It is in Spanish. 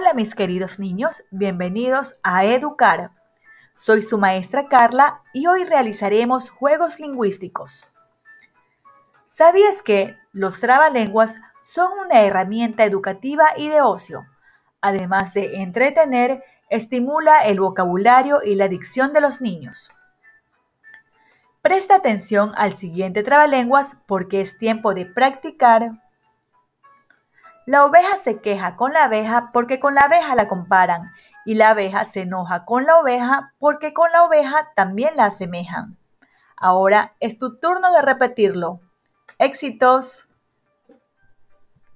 Hola mis queridos niños, bienvenidos a Educar. Soy su maestra Carla y hoy realizaremos juegos lingüísticos. ¿Sabías que los trabalenguas son una herramienta educativa y de ocio? Además de entretener, estimula el vocabulario y la dicción de los niños. Presta atención al siguiente trabalenguas porque es tiempo de practicar. La oveja se queja con la abeja porque con la abeja la comparan y la abeja se enoja con la oveja porque con la oveja también la asemejan. Ahora es tu turno de repetirlo. Éxitos.